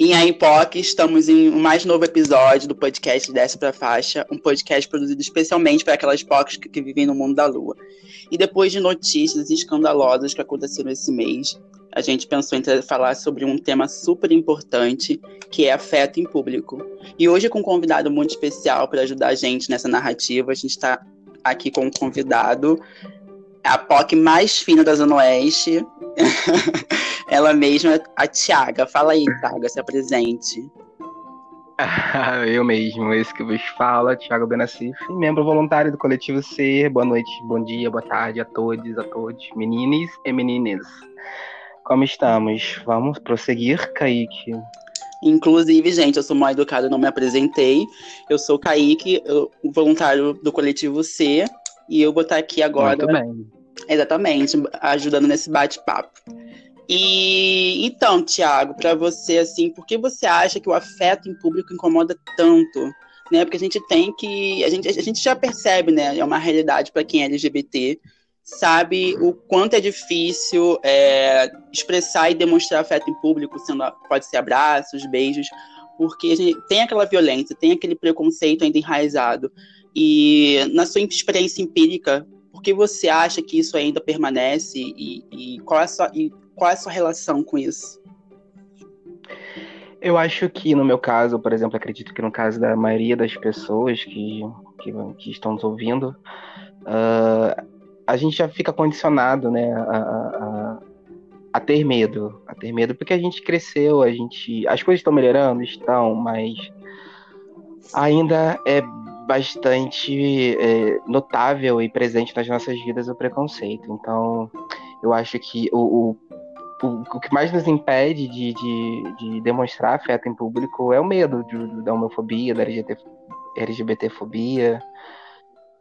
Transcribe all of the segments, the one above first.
Em A POC, estamos em um mais novo episódio do podcast Desce Pra Faixa, um podcast produzido especialmente para aquelas POCs que, que vivem no mundo da lua. E depois de notícias escandalosas que aconteceram esse mês, a gente pensou em falar sobre um tema super importante, que é afeto em público. E hoje, com um convidado muito especial para ajudar a gente nessa narrativa, a gente está aqui com um convidado, a POC mais fina da Zona Oeste, ela mesma, a Tiaga. Fala aí, Tiaga, se apresente. Eu mesmo, esse que vos fala, Thiago Benacif, membro voluntário do Coletivo Ser. Boa noite, bom dia, boa tarde a todos, a todos, meninas e meninas. Como estamos? Vamos prosseguir, Kaique? Inclusive, gente, eu sou mal educado, não me apresentei. Eu sou o Kaique, voluntário do Coletivo C, e eu vou estar aqui agora. Muito bem. Exatamente, ajudando nesse bate-papo. E então, Tiago, para você, assim, por que você acha que o afeto em público incomoda tanto? Né? Porque a gente tem que. A gente, a gente já percebe, né? É uma realidade para quem é LGBT, sabe o quanto é difícil é, expressar e demonstrar afeto em público, sendo, pode ser abraços, beijos, porque a gente tem aquela violência, tem aquele preconceito ainda enraizado. E na sua experiência empírica, por que você acha que isso ainda permanece e, e qual é sua, e qual é a sua relação com isso? Eu acho que no meu caso, por exemplo, acredito que no caso da maioria das pessoas que, que, que estão nos ouvindo, uh, a gente já fica condicionado, né, a, a, a, ter medo, a ter medo, porque a gente cresceu, a gente, as coisas estão melhorando, estão, mas ainda é bastante é, notável e presente nas nossas vidas o preconceito. Então, eu acho que o, o o, que mais nos impede de, de, de, demonstrar afeto em público é o medo de, da homofobia, da LGBT, LGBTfobia.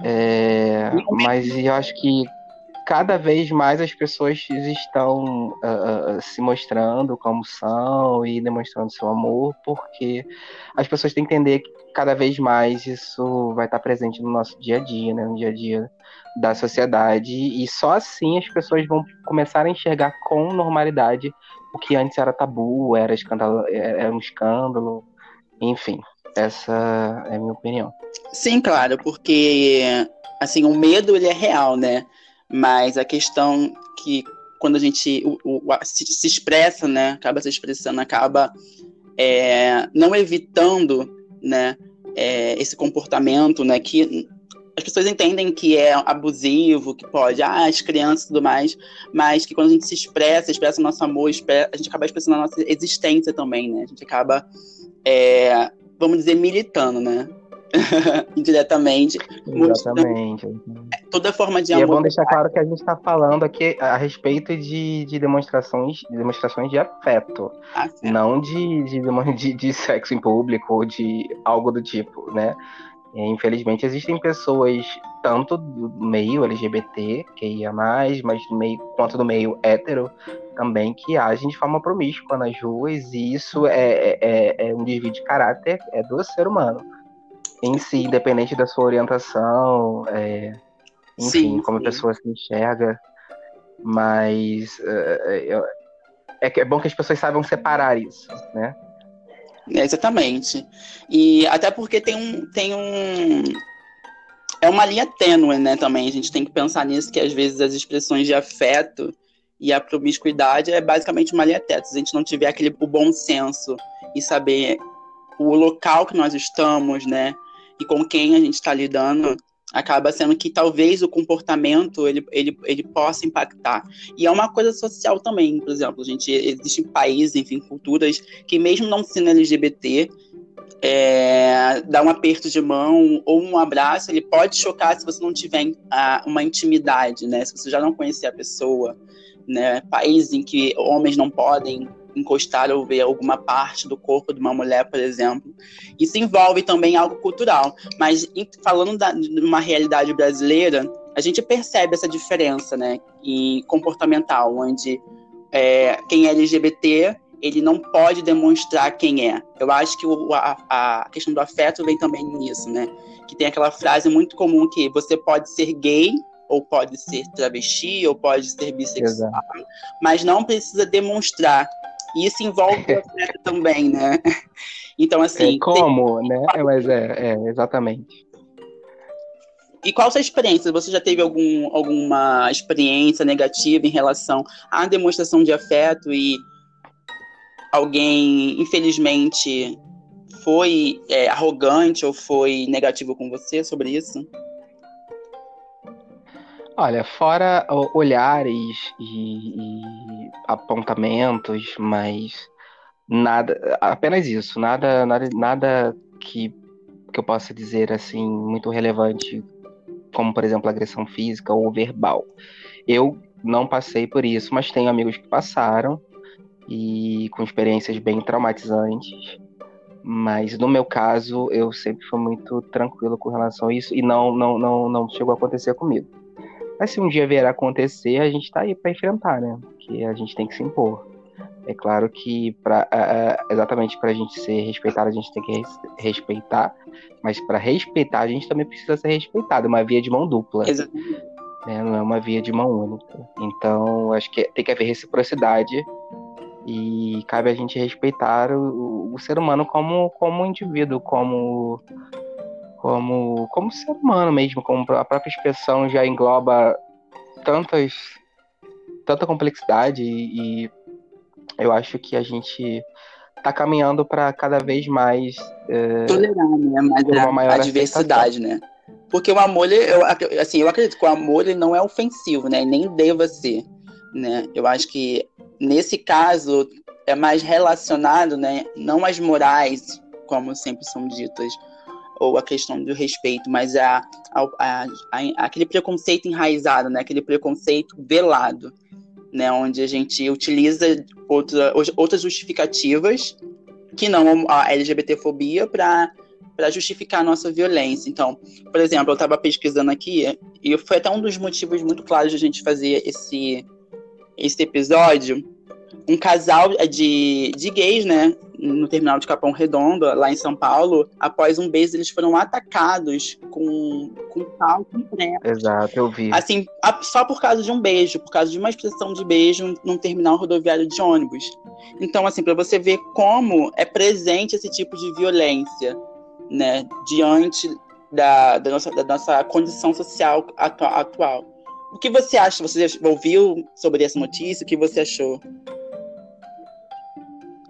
É, mas eu acho que cada vez mais as pessoas estão uh, se mostrando como são e demonstrando seu amor, porque as pessoas têm que entender que cada vez mais isso vai estar presente no nosso dia a dia, né? no dia a dia da sociedade, e só assim as pessoas vão começar a enxergar com normalidade o que antes era tabu, era, escândalo, era um escândalo, enfim, essa é a minha opinião. Sim, claro, porque assim, o medo ele é real, né? Mas a questão que quando a gente o, o, se, se, expressa, né, acaba se expressando, acaba é, não evitando, né, é, esse comportamento, né, que as pessoas entendem que é abusivo, que pode, ah, as crianças e tudo mais, mas que quando a gente se expressa, expressa o nosso amor, expressa, a gente acaba expressando a nossa existência também, né? A gente acaba, é, vamos dizer, militando, né? Indiretamente. Exatamente. Toda forma de e amor. é bom deixar claro que a gente está falando aqui a respeito de, de demonstrações, de demonstrações de afeto, afeto. não de, de, de, sexo em público ou de algo do tipo, né? É, infelizmente, existem pessoas, tanto do meio LGBT, que ia mais, mas do meio, quanto do meio hétero também, que agem de forma promíscua nas ruas, e isso é, é, é, é um desvio de caráter é do ser humano em si, independente da sua orientação, é, enfim, sim, como sim. a pessoa se enxerga. Mas é, é, é bom que as pessoas saibam separar isso, né? Exatamente. E até porque tem um, tem um. É uma linha tênue, né? Também a gente tem que pensar nisso, que às vezes as expressões de afeto e a promiscuidade é basicamente uma linha tênue. Se a gente não tiver aquele o bom senso e saber o local que nós estamos, né? E com quem a gente está lidando, acaba sendo que talvez o comportamento ele, ele, ele possa impactar. E é uma coisa social também, por exemplo, gente existem países, enfim, culturas que mesmo não sendo LGBT, é, dar um aperto de mão ou um abraço, ele pode chocar se você não tiver a, uma intimidade, né? Se você já não conhecer a pessoa, né? Países em que homens não podem encostar ou ver alguma parte do corpo de uma mulher, por exemplo. Isso envolve também algo cultural. Mas falando da, de uma realidade brasileira, a gente percebe essa diferença, né, em comportamental, onde é, quem é LGBT ele não pode demonstrar quem é. Eu acho que o, a, a, questão do afeto vem também nisso, né? Que tem aquela frase muito comum que você pode ser gay ou pode ser travesti, ou pode ser bissexual, Exato. mas não precisa demonstrar. E isso envolve o afeto também, né? Então, assim. É como, tem... né? É, mas é, é, exatamente. E qual a sua experiência? Você já teve algum, alguma experiência negativa em relação à demonstração de afeto e alguém, infelizmente, foi é, arrogante ou foi negativo com você sobre isso? Olha, fora olhares e, e, apontamentos, mas nada, apenas isso, nada, nada, nada que, que eu possa dizer assim muito relevante, como por exemplo agressão física ou verbal. Eu não passei por isso, mas tenho amigos que passaram e com experiências bem traumatizantes. Mas no meu caso, eu sempre fui muito tranquilo com relação a isso e não, não, não, não chegou a acontecer comigo. Mas se um dia vier a acontecer, a gente tá aí para enfrentar, né? Porque a gente tem que se impor. É claro que pra, uh, exatamente para a gente ser respeitado, a gente tem que res respeitar, mas para respeitar, a gente também precisa ser respeitado. É uma via de mão dupla. Né? Não é uma via de mão única. Então, acho que tem que haver reciprocidade e cabe a gente respeitar o, o ser humano como, como indivíduo, como como, como ser humano mesmo, como a própria expressão já engloba tantas tanta complexidade e, e eu acho que a gente está caminhando para cada vez mais é, tolerar, né? Mais uma maior a diversidade, né? Porque o amor, eu, assim, eu acredito que o amor ele não é ofensivo, né? Nem deva ser, né? Eu acho que nesse caso é mais relacionado, né? Não às morais, como sempre são ditas, ou a questão do respeito, mas a, a, a, a, aquele preconceito enraizado, né? aquele preconceito velado, né? onde a gente utiliza outra, outras justificativas que não a LGBTfobia para para justificar a nossa violência. Então, por exemplo, eu estava pesquisando aqui e foi até um dos motivos muito claros de a gente fazer esse, esse episódio, um casal de, de gays, né, no terminal de Capão Redondo, lá em São Paulo, após um beijo, eles foram atacados com, com pau com prego. Exato, eu vi. Assim, só por causa de um beijo, por causa de uma expressão de beijo num terminal rodoviário de ônibus. Então, assim, para você ver como é presente esse tipo de violência, né, diante da, da, nossa, da nossa condição social atual. O que você acha? Você ouviu sobre essa notícia? O que você achou?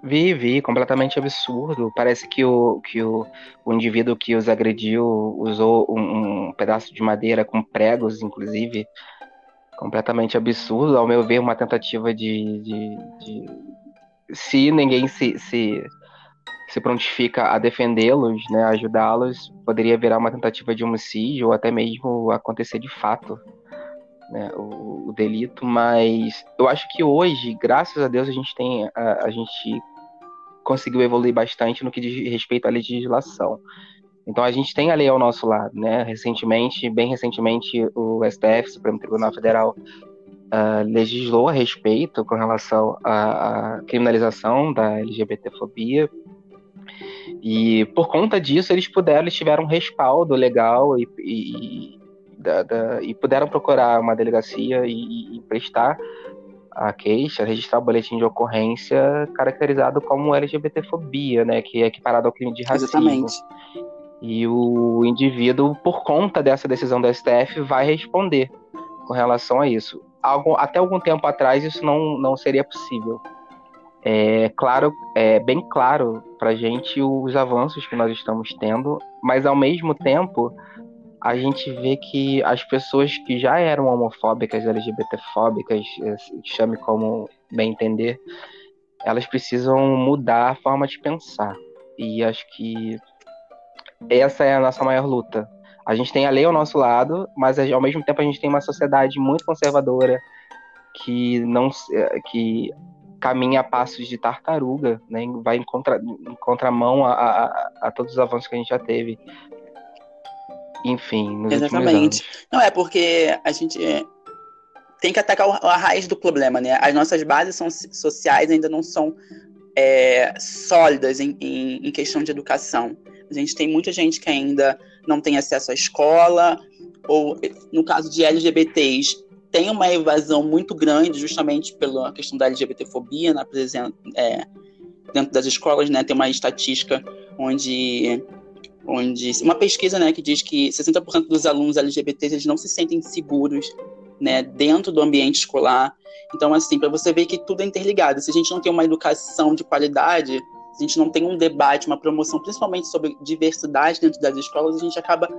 Vi, vi, completamente absurdo. Parece que o, que o, o indivíduo que os agrediu usou um, um pedaço de madeira com pregos, inclusive. Completamente absurdo, ao meu ver, uma tentativa de. de, de... Se ninguém se, se, se prontifica a defendê-los, né, ajudá-los, poderia virar uma tentativa de homicídio ou até mesmo acontecer de fato. Né, o, o, delito, mas eu acho que hoje, graças a Deus, a gente tem a, a gente conseguiu evoluir bastante no que diz respeito à legislação. Então a gente tem a lei ao nosso lado, né? Recentemente, bem recentemente, o STF, Supremo Tribunal Federal, uh, legislou a respeito com relação à, à criminalização da LGBTfobia. E por conta disso eles puderam, eles tiveram um respaldo legal e, e, da, da, e puderam procurar uma delegacia e, e prestar a queixa, registrar o boletim de ocorrência caracterizado como LGBTfobia, né, que é equiparado ao crime de racismo. Exatamente. E o indivíduo, por conta dessa decisão do STF, vai responder com relação a isso. Algo, até algum tempo atrás isso não, não seria possível. É claro, é bem claro para gente os avanços que nós estamos tendo, mas ao mesmo tempo a gente vê que as pessoas que já eram homofóbicas, LGBTfóbicas, eh, chame como bem entender, elas precisam mudar a forma de pensar. E acho que essa é a nossa maior luta. A gente tem a lei ao nosso lado, mas ao mesmo tempo a gente tem uma sociedade muito conservadora que não eh, que caminha a passos de tartaruga, né? vai em, contra, em contramão a, a, a todos os avanços que a gente já teve enfim, nos Exatamente. Não, é porque a gente tem que atacar a raiz do problema, né? As nossas bases são, sociais ainda não são é, sólidas em, em, em, questão de educação. A gente tem muita gente que ainda não tem acesso à escola, ou no caso de LGBTs, tem uma evasão muito grande, justamente pela questão da LGBTfobia na presença, é, dentro das escolas, né? Tem uma estatística onde, onde uma pesquisa, né, que diz que 60% dos alunos LGBTs eles não se sentem seguros, né, dentro do ambiente escolar. Então, assim, para você ver que tudo é interligado. Se a gente não tem uma educação de qualidade, se a gente não tem um debate, uma promoção, principalmente sobre diversidade dentro das escolas, a gente acaba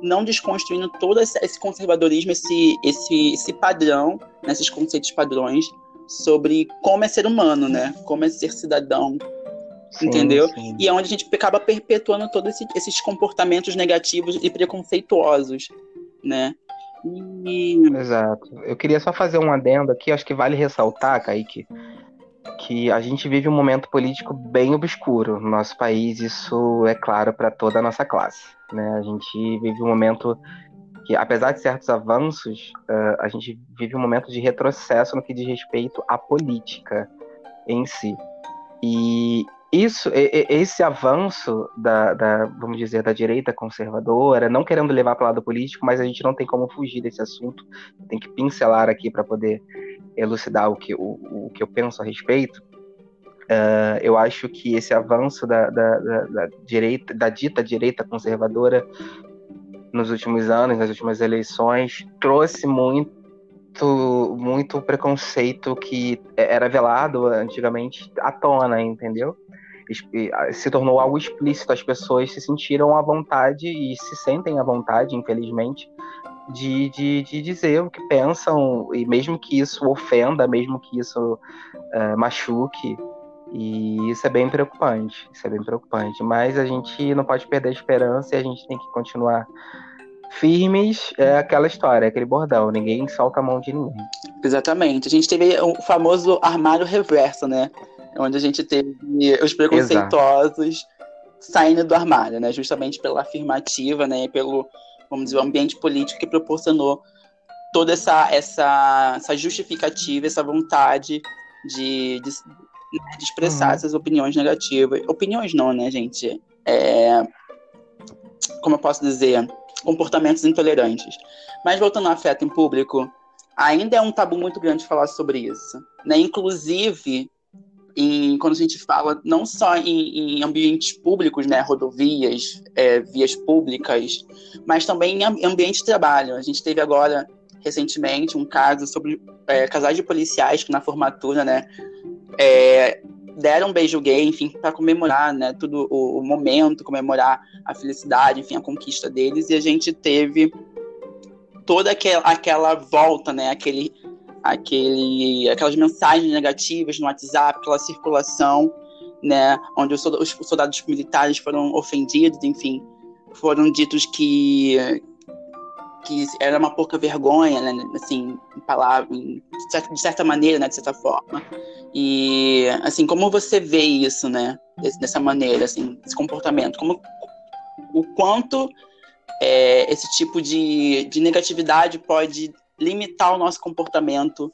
não desconstruindo todo esse conservadorismo, esse, esse, esse padrão, né, esses conceitos padrões sobre como é ser humano, né? Como é ser cidadão, sim, entendeu? Sim. E é onde a gente acaba perpetuando todos esse, esses comportamentos negativos e preconceituosos, né? E... Exato. Eu queria só fazer um adendo aqui, acho que vale ressaltar, Kaique, que a gente vive um momento político bem obscuro no nosso país, isso é claro para toda a nossa classe. Né? A gente vive um momento que, apesar de certos avanços, a gente vive um momento de retrocesso no que diz respeito à política em si. E isso, esse avanço da, da, vamos dizer, da direita conservadora, não querendo levar para o lado político, mas a gente não tem como fugir desse assunto, tem que pincelar aqui para poder elucidar o que, o, o que eu penso a respeito. Uh, eu acho que esse avanço da, da, da, direita, da dita direita conservadora nos últimos anos, nas últimas eleições, trouxe muito muito preconceito que era velado antigamente à tona, entendeu? Se tornou algo explícito, as pessoas se sentiram à vontade e se sentem à vontade, infelizmente, de, de, de dizer o que pensam, e mesmo que isso ofenda, mesmo que isso uh, machuque, e isso é bem preocupante, isso é bem preocupante. Mas a gente não pode perder a esperança e a gente tem que continuar firmes. É aquela história, aquele bordão, ninguém solta a mão de ninguém. Exatamente. A gente teve o famoso armário reverso, né? Onde a gente teve os preconceituosos Exato. saindo do armário, né? Justamente pela afirmativa, né? Pelo, vamos dizer, o ambiente político que proporcionou toda essa, essa, essa justificativa, essa vontade de, de né, de expressar uhum. essas opiniões negativas. Opiniões não, né, gente? É... Como eu posso dizer? Comportamentos intolerantes. Mas voltando ao afeto em público, ainda é um tabu muito grande falar sobre isso. Né? Inclusive, em, quando a gente fala não só em, em ambientes públicos, né, rodovias, é, vias públicas, mas também em ambiente de trabalho. A gente teve agora, recentemente, um caso sobre é, casais de policiais que na formatura, né, é, deram um beijo gay, enfim, para comemorar, né, tudo o, o, momento, comemorar a felicidade, enfim, a conquista deles, e a gente teve toda aquela, aquela volta, né, aquele, aquele, aquelas mensagens negativas no WhatsApp, aquela circulação, né, onde os, os soldados militares foram ofendidos, enfim, foram ditos que que era uma pouca vergonha, né, assim, em palavra, de certa maneira, né, de certa forma. E, assim, como você vê isso, né, dessa maneira, assim, esse comportamento? Como, o quanto é, esse tipo de, de negatividade pode limitar o nosso comportamento,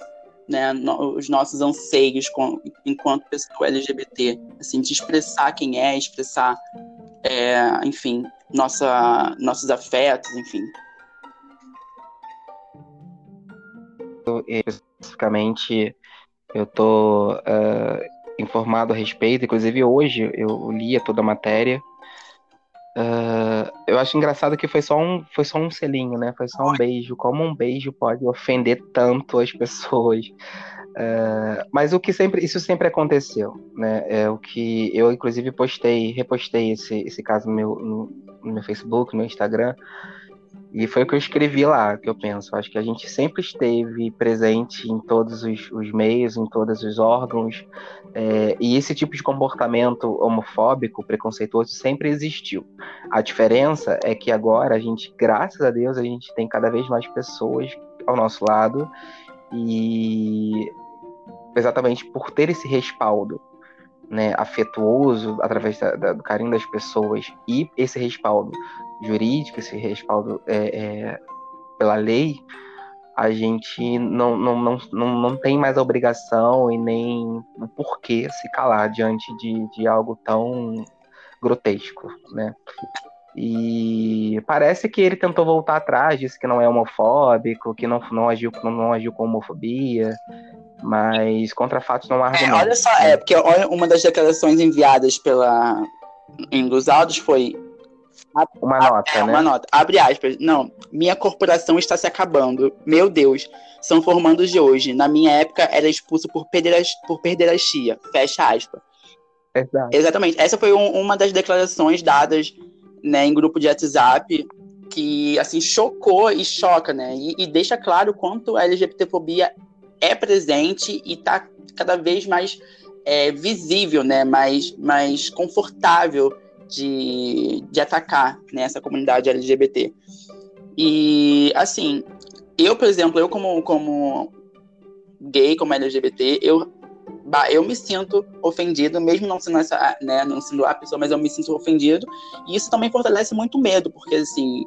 né, no, os nossos anseios com, enquanto pessoa LGBT, assim, de expressar quem é, expressar, é, enfim, nossa, nossos afetos, enfim. especificamente eu tô uh, informado a respeito, inclusive hoje eu lia toda a matéria. Uh, eu acho engraçado que foi só um foi só um selinho, né? Foi só um beijo. Como um beijo pode ofender tanto as pessoas? Uh, mas o que sempre isso sempre aconteceu, né? É o que eu inclusive postei, repostei esse, esse caso no meu, no, no meu Facebook, no Instagram, e foi o que eu escrevi lá, que eu penso. Acho que a gente sempre esteve presente em todos os, os meios, em todos os órgãos, é, e esse tipo de comportamento homofóbico, preconceituoso, sempre existiu. A diferença é que agora a gente, graças a Deus, a gente tem cada vez mais pessoas ao nosso lado, e exatamente por ter esse respaldo né, afetuoso através da, da, do carinho das pessoas e esse respaldo jurídico, esse respaldo é, é, pela lei, a gente não, não, não, não, não tem mais a obrigação e nem o porquê se calar diante de, de algo tão grotesco, né? E parece que ele tentou voltar atrás, disse que não é homofóbico, que não, não, agiu, não, não agiu com homofobia, mas contra fatos não há argumentos. É, olha só, é, porque uma das declarações enviadas pela em dos autos foi uma nota, é, né? Uma nota. Abre aspas. Não, minha corporação está se acabando. Meu Deus, são formandos de hoje. Na minha época era expulso por, pederastia, por pederastia. Fecha aspas. Exato. Exatamente. Essa foi um, uma das declarações dadas né, em grupo de WhatsApp que assim chocou e choca, né? E, e deixa claro quanto a LGBTfobia é presente e está cada vez mais é, visível, né? Mais, mais confortável de, de atacar né, essa comunidade LGBT. E assim, eu, por exemplo, eu como, como gay, como LGBT, eu eu me sinto ofendido, mesmo não sendo essa, né, não sendo a pessoa, mas eu me sinto ofendido. E isso também fortalece muito medo, porque assim,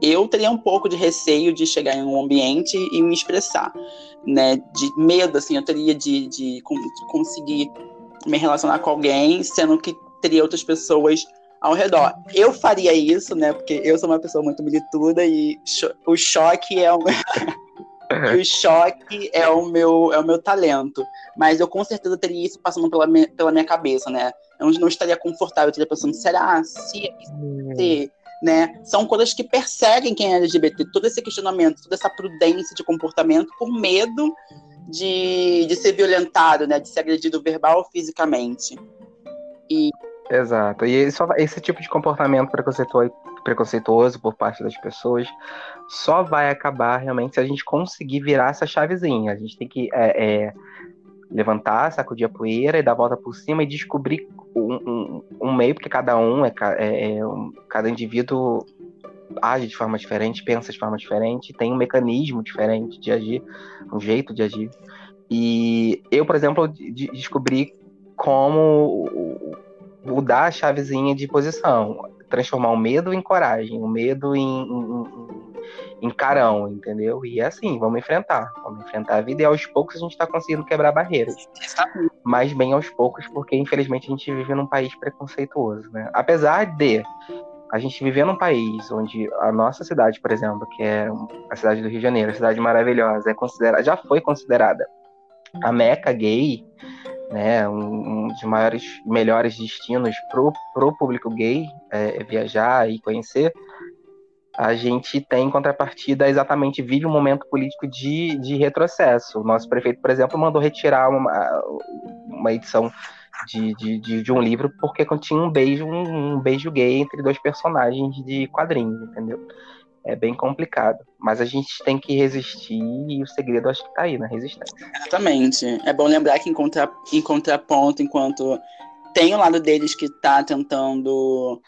eu teria um pouco de receio de chegar em um ambiente e me expressar, né? De medo, assim, eu teria de, de conseguir me relacionar com alguém, sendo que teria outras pessoas ao redor. Eu faria isso, né? Porque eu sou uma pessoa muito milituda e o choque é o o choque é o meu é o meu talento. Mas eu com certeza teria isso passando pela minha, pela minha cabeça, né? Eu não estaria confortável, eu estaria pensando, será? Se, se né? São coisas que perseguem quem é LGBT, todo esse questionamento, toda essa prudência de comportamento por medo de, de ser violentado, né? De ser agredido verbal ou fisicamente. E Exato. E só, esse tipo de comportamento preconceituoso, por parte das pessoas só vai acabar realmente se a gente conseguir virar essa chavezinha. A gente tem que é, é, levantar, sacudir a poeira e dar a volta por cima e descobrir um, um, um meio, porque cada um é, é, é um, cada indivíduo age de forma diferente, pensa de forma diferente, tem um mecanismo diferente de agir, um jeito de agir. E eu, por exemplo, de, descobri como mudar a chavezinha de posição, transformar o medo em coragem, o medo em, em, em, carão, entendeu? E é assim, vamos enfrentar, vamos enfrentar a vida e aos poucos a gente está conseguindo quebrar barreiras. Mas bem aos poucos, porque infelizmente a gente vive num país preconceituoso, né? Apesar de a gente viver num país onde a nossa cidade, por exemplo, que é a cidade do Rio de Janeiro, cidade maravilhosa, é considerada, já foi considerada a meca gay, né, um, um dos maiores, melhores destinos pro, pro público gay é, é viajar e conhecer, a gente tem em contrapartida exatamente vive um momento político de, de retrocesso. O nosso prefeito, por exemplo, mandou retirar uma, uma edição de, de, de, de um livro porque continha um beijo, um, um beijo gay entre dois personagens de quadrinhos, entendeu? É bem complicado. Mas a gente tem que resistir e o segredo acho que tá aí, na resistência. Exatamente. É bom lembrar que em, contra, em contraponto, enquanto tem o lado deles que tá tentando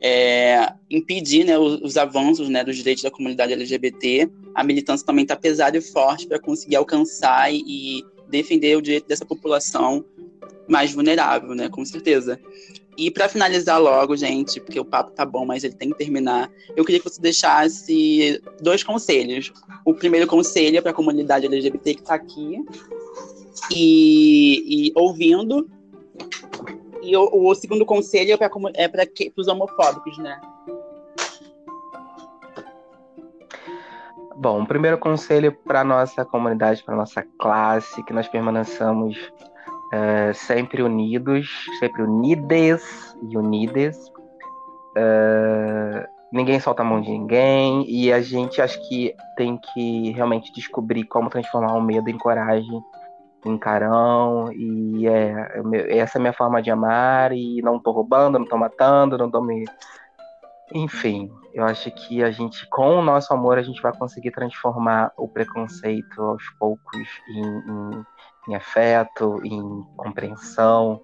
é, impedir né, os, os, avanços né, dos direitos da comunidade LGBT, a militância também está pesada e forte para conseguir alcançar e defender o direito dessa população mais vulnerável, né, com certeza. E para finalizar logo, gente, porque o papo tá bom, mas ele tem que terminar, eu queria que você deixasse dois conselhos. O primeiro conselho é para a comunidade LGBT que está aqui e, e, ouvindo. E o, o segundo conselho é para é os homofóbicos, né? Bom, o primeiro conselho para nossa comunidade, para nossa classe, que nós permaneçamos uh, sempre unidos, sempre unidas e unidas. Uh, ninguém solta a mão de ninguém e a gente acho que tem que realmente descobrir como transformar o medo em coragem, em carão e é, é essa é a minha forma de amar e não tô roubando, não tô matando, não tô me enfim, eu acho que a gente, com o nosso amor, a gente vai conseguir transformar o preconceito aos poucos em, em em afeto, em compreensão.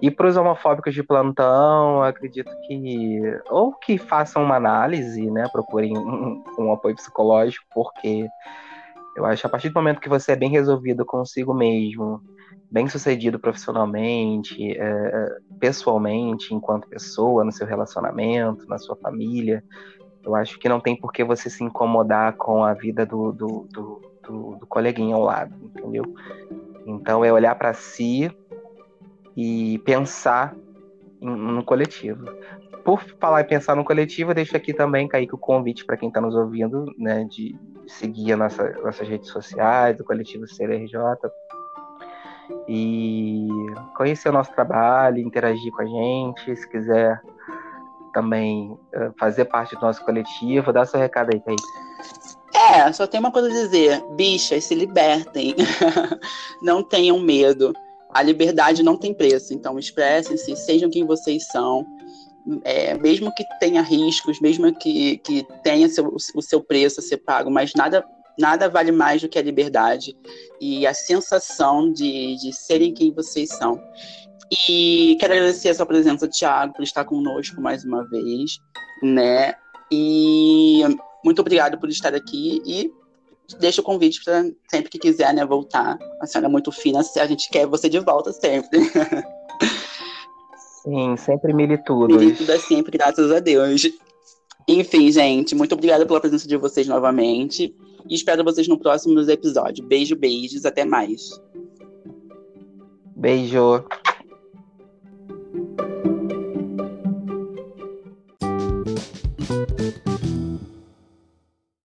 E para os homofóbicos de plantão, acredito que ou que façam uma análise, né, procurem um, um, apoio psicológico, porque eu acho que a partir do momento que você é bem resolvido consigo mesmo, bem sucedido profissionalmente, é, pessoalmente, enquanto pessoa, no seu relacionamento, na sua família, eu acho que não tem por que você se incomodar com a vida do, do, do, do, do coleguinha ao lado, entendeu? Então é olhar para si e pensar no coletivo. Por falar e pensar no coletivo, eu deixo aqui também, Kaique, o convite para quem está nos ouvindo, né, de seguir nossa, nossas redes sociais, o coletivo CLRJ, e conhecer o nosso trabalho, interagir com a gente, se quiser também uh, fazer parte do nosso coletivo, dá seu recado aí, Kaique. É, só tem uma coisa a dizer, bichas, se libertem, não tenham medo, a liberdade não tem preço, então expressem-se, sejam quem vocês são, é, mesmo que tenha riscos, mesmo que, que tenha seu, o seu preço a ser pago, mas nada, nada vale mais do que a liberdade e a sensação de, de serem quem vocês são. E quero agradecer a sua presença, Thiago, por estar conosco mais uma vez, né? E muito obrigado por estar aqui e deixa o convite para sempre que quiser, né, voltar. A senhora é muito fina, a gente quer você de volta sempre. Sim, sempre militudos. Milituda sempre, graças a Deus. Enfim, gente, muito obrigada pela presença de vocês novamente. E espero vocês no próximo episódio. Beijo, beijos, até mais. Beijo.